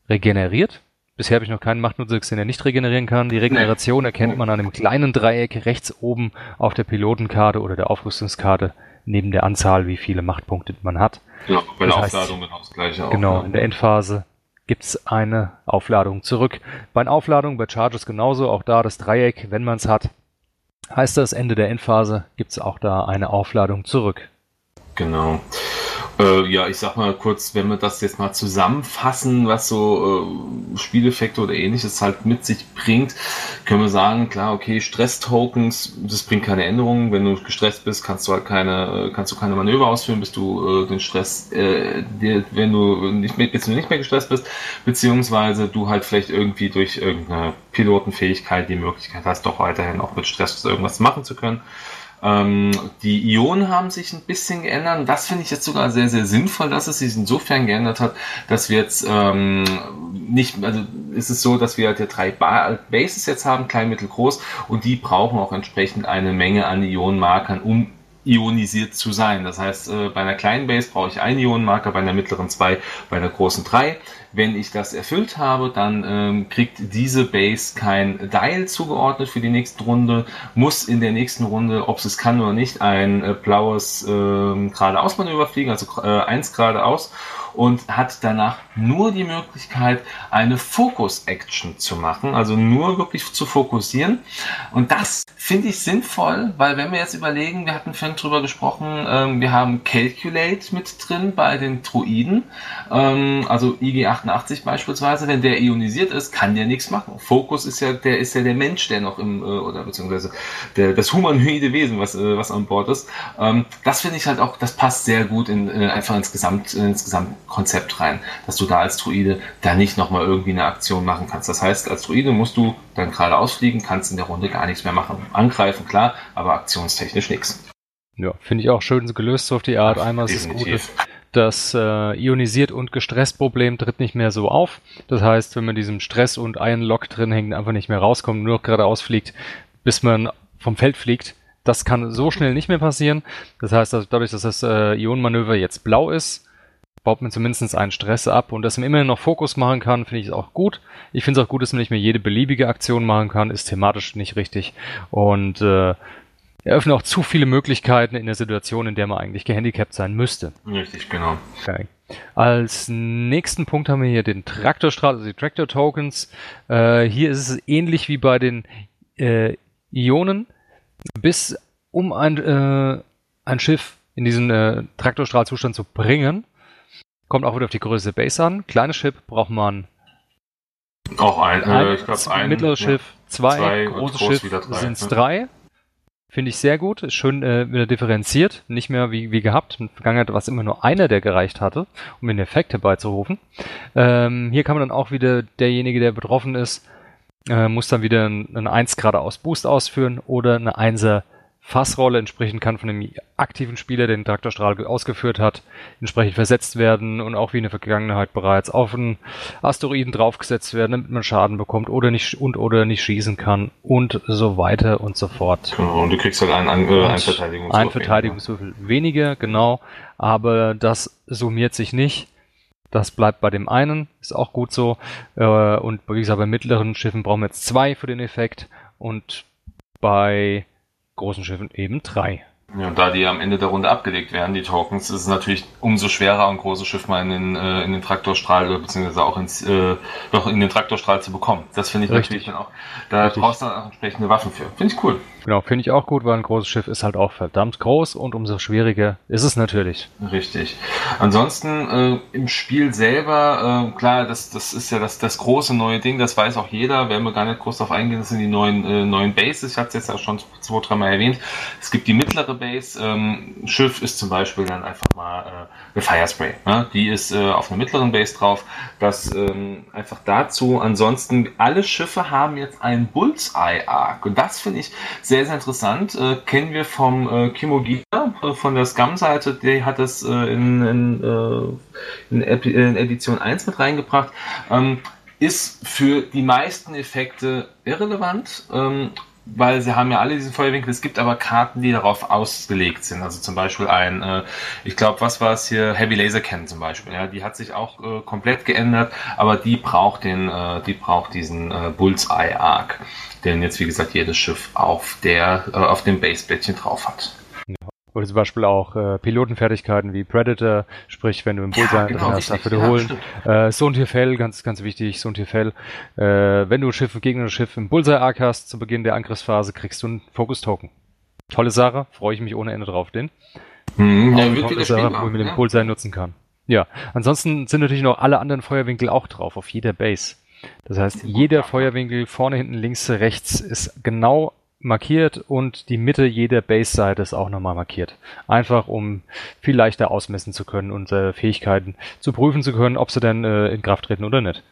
S1: regeneriert. Bisher habe ich noch keinen Machtnutzer gesehen, der nicht regenerieren kann. Die Regeneration erkennt man an dem kleinen Dreieck rechts oben auf der Pilotenkarte oder der Aufrüstungskarte neben der Anzahl, wie viele Machtpunkte man hat.
S2: Ja, bei der Aufladung genau das gleiche.
S1: Genau, in der Endphase gibt's eine Aufladung zurück. Bei einer Aufladung bei Charges genauso, auch da das Dreieck, wenn man es hat, heißt das Ende der Endphase, gibt's auch da eine Aufladung zurück.
S2: Genau. Äh, ja, ich sag mal kurz, wenn wir das jetzt mal zusammenfassen, was so äh, Spieleffekte oder ähnliches halt mit sich bringt, können wir sagen, klar, okay, Stress-Tokens, das bringt keine Änderungen. Wenn du gestresst bist, kannst du halt keine, kannst du keine Manöver ausführen, bis du äh, den Stress, äh, dir, wenn du nicht mehr, bis du nicht mehr gestresst bist, beziehungsweise du halt vielleicht irgendwie durch irgendeine Pilotenfähigkeit die Möglichkeit hast, doch weiterhin auch mit Stress irgendwas machen zu können. Ähm, die Ionen haben sich ein bisschen geändert. Das finde ich jetzt sogar sehr, sehr sinnvoll, dass es sich insofern geändert hat, dass wir jetzt ähm, nicht, also ist es so, dass wir halt ja drei ba Bases jetzt haben, klein, mittel, groß, und die brauchen auch entsprechend eine Menge an Ionenmarkern, um ionisiert zu sein. Das heißt, äh, bei einer kleinen Base brauche ich einen Ionenmarker, bei einer mittleren zwei, bei einer großen drei. Wenn ich das erfüllt habe, dann ähm, kriegt diese Base kein Dial zugeordnet für die nächste Runde, muss in der nächsten Runde, ob es kann oder nicht, ein äh, blaues äh, geradeaus-Manöver fliegen, also äh, eins geradeaus und hat danach nur die Möglichkeit, eine Focus-Action zu machen, also nur wirklich zu fokussieren. Und das finde ich sinnvoll, weil wenn wir jetzt überlegen, wir hatten vorhin drüber gesprochen, ähm, wir haben Calculate mit drin bei den Druiden, ähm, also IG88 beispielsweise, wenn der ionisiert ist, kann der nichts machen. Fokus ist ja, der ist ja der Mensch, der noch im, äh, oder beziehungsweise der, das humanoide Wesen, was, äh, was an Bord ist. Ähm, das finde ich halt auch, das passt sehr gut in, äh, einfach ins Gesamt, ins Gesamt Konzept rein, dass du da als Druide da nicht nochmal irgendwie eine Aktion machen kannst. Das heißt, als Druide musst du dann gerade ausfliegen, kannst in der Runde gar nichts mehr machen. Angreifen, klar, aber aktionstechnisch nichts.
S1: Ja, finde ich auch schön gelöst so auf die Art. Einmal ist es gut, das äh, ionisiert und gestresst Problem tritt nicht mehr so auf. Das heißt, wenn man diesem Stress und Iron Lock drin hängt, einfach nicht mehr rauskommt, nur noch geradeaus fliegt, bis man vom Feld fliegt, das kann so schnell nicht mehr passieren. Das heißt, dass dadurch, dass das äh, Ionenmanöver jetzt blau ist, baut man zumindest einen Stress ab und dass man immer noch Fokus machen kann, finde ich auch gut. Ich finde es auch gut, dass man nicht mehr jede beliebige Aktion machen kann, ist thematisch nicht richtig und äh, eröffnet auch zu viele Möglichkeiten in der Situation, in der man eigentlich gehandicapt sein müsste.
S2: Richtig, genau.
S1: Okay. Als nächsten Punkt haben wir hier den Traktorstrahl, also die Tractor Tokens. Äh, hier ist es ähnlich wie bei den äh, Ionen. Bis um ein, äh, ein Schiff in diesen äh, Traktorstrahlzustand zu bringen, Kommt auch wieder auf die Größe der Base an. Kleines Schiff braucht man
S2: auch ein,
S1: ein, äh, ich glaub, ein mittleres ja, Schiff zwei, zwei großes Schiff sind es ne? drei. Finde ich sehr gut, ist schön äh, wieder differenziert, nicht mehr wie, wie gehabt. In der Vergangenheit war es immer nur einer, der gereicht hatte, um den Effekt herbeizurufen. Ähm, hier kann man dann auch wieder derjenige, der betroffen ist, äh, muss dann wieder einen 1 geradeaus Boost ausführen oder eine 1er Fassrolle entsprechend kann von dem aktiven Spieler, den Traktorstrahl ausgeführt hat, entsprechend versetzt werden und auch wie in der Vergangenheit bereits auf einen Asteroiden draufgesetzt werden, damit man Schaden bekommt oder nicht und oder nicht schießen kann und so weiter und so fort.
S2: Genau, und du kriegst halt einen, einen, einen
S1: Verteidigungswürfel. Ein Verteidigungswürfel weniger, genau, aber das summiert sich nicht. Das bleibt bei dem einen, ist auch gut so. Äh, und wie gesagt, bei mittleren Schiffen brauchen wir jetzt zwei für den Effekt und bei großen Schiffen eben drei.
S2: Ja, und da die am Ende der Runde abgelegt werden, die Tokens, ist es natürlich umso schwerer, ein großes Schiff mal in den, äh, in den Traktorstrahl oder beziehungsweise auch ins, äh, noch in den Traktorstrahl zu bekommen. Das finde ich Richtig. natürlich dann auch. Da Richtig. brauchst du dann auch entsprechende Waffen für. Finde ich cool.
S1: Genau, finde ich auch gut, weil ein großes Schiff ist halt auch verdammt groß und umso schwieriger ist es natürlich.
S2: Richtig. Ansonsten äh, im Spiel selber, äh, klar, das, das ist ja das, das große neue Ding, das weiß auch jeder, werden wir gar nicht groß darauf eingehen, das sind die neuen, äh, neuen Bases. Ich hatte es jetzt auch schon zwei, dreimal erwähnt. Es gibt die mittlere Base. Ähm, Schiff ist zum Beispiel dann einfach mal äh, eine Firespray. Ne? Die ist äh, auf einer mittleren Base drauf. Das ähm, einfach dazu. Ansonsten, alle Schiffe haben jetzt einen Bullseye-Arc. Und das finde ich sehr, sehr interessant. Äh, kennen wir vom äh, Kimogina, äh, von der Scum-Seite. Der hat das äh, in, in, äh, in, in, Edition 1 mit reingebracht. Ähm, ist für die meisten Effekte irrelevant. Ähm, weil sie haben ja alle diesen Feuerwinkel. Es gibt aber Karten, die darauf ausgelegt sind. Also zum Beispiel ein, äh, ich glaube, was war es hier? Heavy Laser Cannon zum Beispiel. Ja, die hat sich auch äh, komplett geändert, aber die braucht den, äh, die braucht diesen äh, Bullseye Arc, den jetzt wie gesagt jedes Schiff auf der, äh, auf dem Baseblättchen drauf hat.
S1: Oder zum Beispiel auch äh, Pilotenfertigkeiten wie Predator, sprich, wenn du im Bullseye ja, genau, drin hast, dafür ja, holen. Äh, Sontierfell, ganz, ganz wichtig, Sontierfell. Äh, wenn du ein Schiff, gegen ein Schiff im Bullseye-Arc hast, zu Beginn der Angriffsphase, kriegst du einen Focus-Token. Tolle Sache, freue ich mich ohne Ende drauf, den.
S2: Hm,
S1: ja, eine tolle Sache, wo man den Bullseye nutzen kann. Ja, ansonsten sind natürlich noch alle anderen Feuerwinkel auch drauf, auf jeder Base. Das heißt, jeder Feuerwinkel vorne, hinten, links, rechts ist genau markiert und die Mitte jeder Base-Seite ist auch nochmal markiert. Einfach um viel leichter ausmessen zu können und äh, Fähigkeiten zu prüfen zu können, ob sie denn äh, in Kraft treten oder nicht.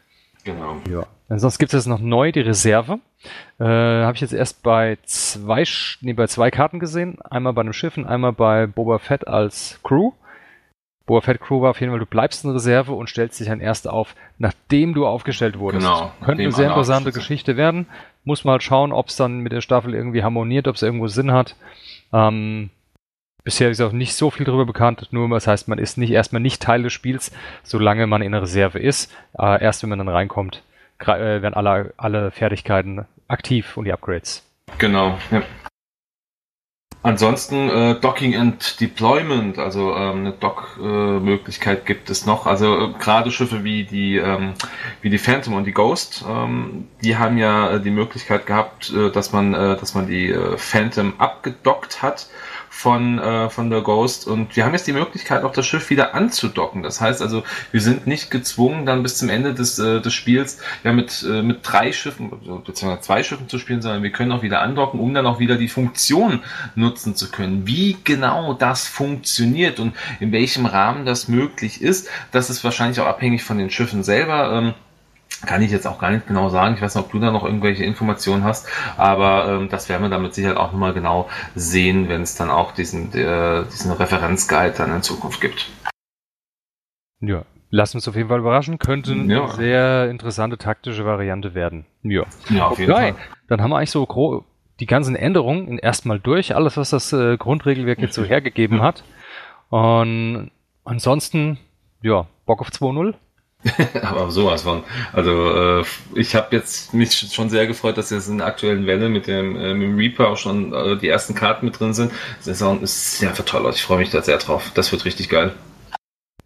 S2: Genau.
S1: Ja. Ansonsten gibt es noch neu die Reserve. Äh, Habe ich jetzt erst bei zwei, nee, bei zwei Karten gesehen. Einmal bei einem Schiff und einmal bei Boba Fett als Crew. Boa Fett Crew war auf jeden Fall, du bleibst in Reserve und stellst dich dann erst auf, nachdem du aufgestellt wurdest.
S2: Genau.
S1: Könnte eine sehr interessante Geschichte werden. Muss mal halt schauen, ob es dann mit der Staffel irgendwie harmoniert, ob es irgendwo Sinn hat. Ähm, bisher ist auch nicht so viel darüber bekannt, nur das heißt, man ist nicht erstmal nicht Teil des Spiels, solange man in der Reserve ist. Äh, erst wenn man dann reinkommt, äh, werden alle, alle Fertigkeiten aktiv und die Upgrades.
S2: Genau, ja. Ansonsten äh, Docking and Deployment, also ähm, eine Dock-Möglichkeit äh, gibt es noch. Also äh, gerade Schiffe wie die ähm, wie die Phantom und die Ghost, ähm, die haben ja äh, die Möglichkeit gehabt, äh, dass man äh, dass man die Phantom abgedockt hat von, äh, von der Ghost und wir haben jetzt die Möglichkeit, auch das Schiff wieder anzudocken. Das heißt also, wir sind nicht gezwungen, dann bis zum Ende des, äh, des Spiels ja mit, äh, mit drei Schiffen, beziehungsweise zwei Schiffen zu spielen, sondern wir können auch wieder andocken, um dann auch wieder die Funktion nutzen zu können. Wie genau das funktioniert und in welchem Rahmen das möglich ist, das ist wahrscheinlich auch abhängig von den Schiffen selber. Ähm, kann ich jetzt auch gar nicht genau sagen. Ich weiß nicht, ob du da noch irgendwelche Informationen hast, aber ähm, das werden wir dann mit Sicherheit auch nochmal genau sehen, wenn es dann auch diesen, äh, diesen Referenzguide dann in Zukunft gibt.
S1: Ja, lass uns auf jeden Fall überraschen. Könnte ja. eine sehr interessante taktische Variante werden.
S2: Ja, ja auf jeden okay. Fall.
S1: Dann haben wir eigentlich so die ganzen Änderungen erstmal durch, alles, was das äh, Grundregelwerk jetzt so [LAUGHS] hergegeben hat. Und ansonsten, ja, Bock auf 2.0? [LAUGHS]
S2: Aber sowas von. Also äh, ich habe jetzt mich schon sehr gefreut, dass jetzt in der aktuellen Welle mit dem, äh, mit dem Reaper auch schon äh, die ersten Karten mit drin sind. Das ist sehr toll aus. Ich freue mich da sehr drauf. Das wird richtig geil.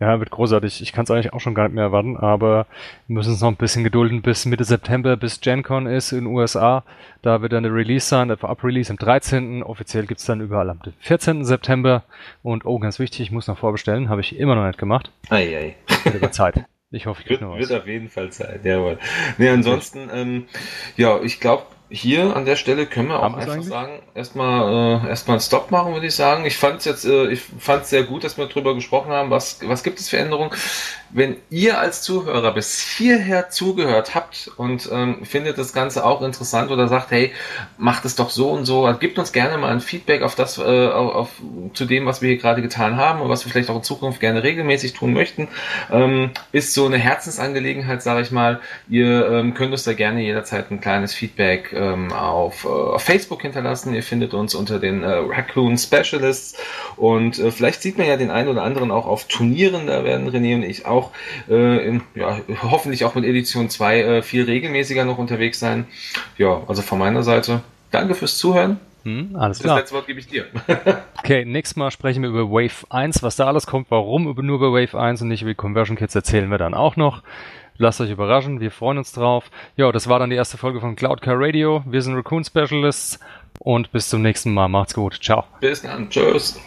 S1: Ja, wird großartig. Ich kann es eigentlich auch schon gar nicht mehr erwarten, aber wir müssen uns noch ein bisschen gedulden bis Mitte September, bis GenCon ist in den USA. Da wird dann der Release sein, der Up-Release am 13. Offiziell gibt's dann überall am 14. September. Und oh, ganz wichtig, ich muss noch vorbestellen. Habe ich immer noch nicht gemacht.
S2: Ei, ei.
S1: Über Zeit. [LAUGHS] Ich hoffe, ich
S2: wird, wird auf jeden Fall Zeit, jawohl. Nee, ansonsten, ähm, ja, ich glaube, hier an der Stelle können wir auch einfach eigentlich? sagen, erstmal äh, erstmal einen Stop machen, würde ich sagen. Ich fand es jetzt, äh, ich fand sehr gut, dass wir darüber gesprochen haben, was, was gibt es für Änderungen. Wenn ihr als Zuhörer bis hierher zugehört habt und ähm, findet das Ganze auch interessant oder sagt, hey, macht es doch so und so, also gebt uns gerne mal ein Feedback auf das, äh, auf, zu dem, was wir hier gerade getan haben und was wir vielleicht auch in Zukunft gerne regelmäßig tun möchten. Ähm, ist so eine Herzensangelegenheit, sage ich mal. Ihr ähm, könnt uns da gerne jederzeit ein kleines Feedback ähm, auf, äh, auf Facebook hinterlassen. Ihr findet uns unter den äh, Raccoon Specialists und äh, vielleicht sieht man ja den einen oder anderen auch auf Turnieren. Da werden René und ich auch äh, in, ja, hoffentlich auch mit Edition 2 äh, viel regelmäßiger noch unterwegs sein. Ja, also von meiner Seite danke fürs Zuhören.
S1: Hm, alles klar.
S2: Das letzte Wort gebe ich dir. [LAUGHS]
S1: okay, nächstes Mal sprechen wir über Wave 1, was da alles kommt, warum nur über Wave 1 und nicht über Conversion Kits erzählen wir dann auch noch. Lasst euch überraschen, wir freuen uns drauf. Ja, das war dann die erste Folge von Cloud Car Radio. Wir sind Raccoon Specialists und bis zum nächsten Mal. Macht's gut. Ciao.
S2: Bis dann. Tschüss.